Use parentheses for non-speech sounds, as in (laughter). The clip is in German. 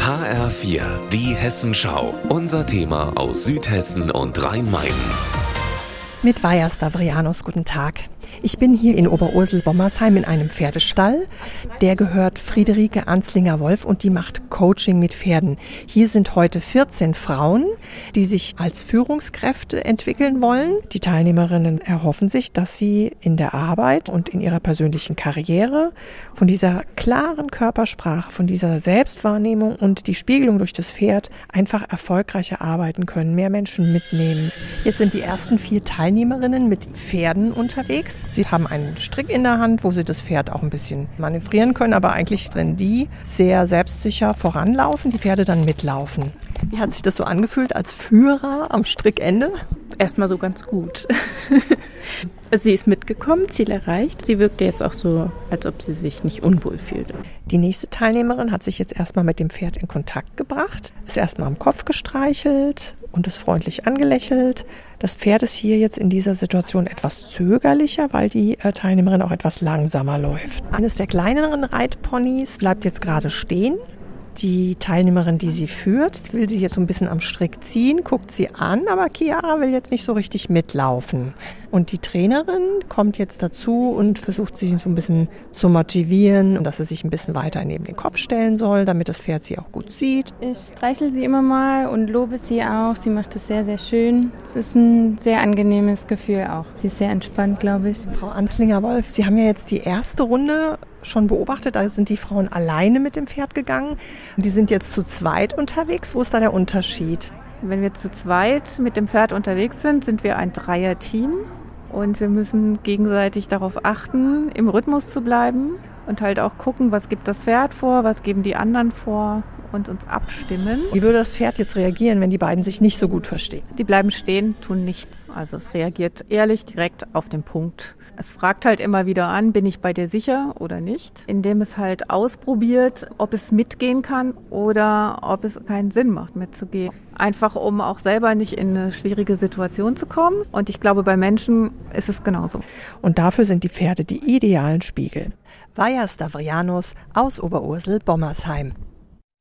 HR4, die Hessenschau. Unser Thema aus Südhessen und Rhein-Main. Mit Vaja Stavrianos, guten Tag. Ich bin hier in Oberursel-Bommersheim in einem Pferdestall. Der gehört Friederike Anslinger-Wolf und die macht Coaching mit Pferden. Hier sind heute 14 Frauen, die sich als Führungskräfte entwickeln wollen. Die Teilnehmerinnen erhoffen sich, dass sie in der Arbeit und in ihrer persönlichen Karriere von dieser klaren Körpersprache, von dieser Selbstwahrnehmung und die Spiegelung durch das Pferd einfach erfolgreicher arbeiten können, mehr Menschen mitnehmen. Jetzt sind die ersten vier Teilnehmerinnen mit Pferden unterwegs. Sie haben einen Strick in der Hand, wo sie das Pferd auch ein bisschen manövrieren können, aber eigentlich, wenn die sehr selbstsicher voranlaufen, die Pferde dann mitlaufen. Wie hat sich das so angefühlt als Führer am Strickende? Erstmal so ganz gut. (laughs) sie ist mitgekommen, Ziel erreicht. Sie wirkte jetzt auch so, als ob sie sich nicht unwohl fühlte. Die nächste Teilnehmerin hat sich jetzt erstmal mit dem Pferd in Kontakt gebracht, ist erstmal am Kopf gestreichelt und ist freundlich angelächelt. Das Pferd ist hier jetzt in dieser Situation etwas zögerlicher, weil die äh, Teilnehmerin auch etwas langsamer läuft. Eines der kleineren Reitponys bleibt jetzt gerade stehen die Teilnehmerin, die sie führt, will sie jetzt so ein bisschen am Strick ziehen, guckt sie an, aber Chiara will jetzt nicht so richtig mitlaufen. Und die Trainerin kommt jetzt dazu und versucht sie so ein bisschen zu motivieren und dass sie sich ein bisschen weiter neben den Kopf stellen soll, damit das Pferd sie auch gut sieht. Ich streichel sie immer mal und lobe sie auch. Sie macht es sehr, sehr schön. Es ist ein sehr angenehmes Gefühl auch. Sie ist sehr entspannt, glaube ich. Frau Anslinger-Wolf, Sie haben ja jetzt die erste Runde schon beobachtet. Da sind die Frauen alleine mit dem Pferd gegangen. Die sind jetzt zu zweit unterwegs. Wo ist da der Unterschied? Wenn wir zu zweit mit dem Pferd unterwegs sind, sind wir ein Dreier-Team. Und wir müssen gegenseitig darauf achten, im Rhythmus zu bleiben und halt auch gucken, was gibt das Pferd vor, was geben die anderen vor und uns abstimmen. Wie würde das Pferd jetzt reagieren, wenn die beiden sich nicht so gut verstehen? Die bleiben stehen, tun nichts. Also es reagiert ehrlich direkt auf den Punkt. Es fragt halt immer wieder an, bin ich bei dir sicher oder nicht, indem es halt ausprobiert, ob es mitgehen kann oder ob es keinen Sinn macht, mitzugehen. Einfach um auch selber nicht in eine schwierige Situation zu kommen. Und ich glaube, bei Menschen ist es genauso. Und dafür sind die Pferde die idealen Spiegel. Vaja Stavrianos aus Oberursel-Bommersheim.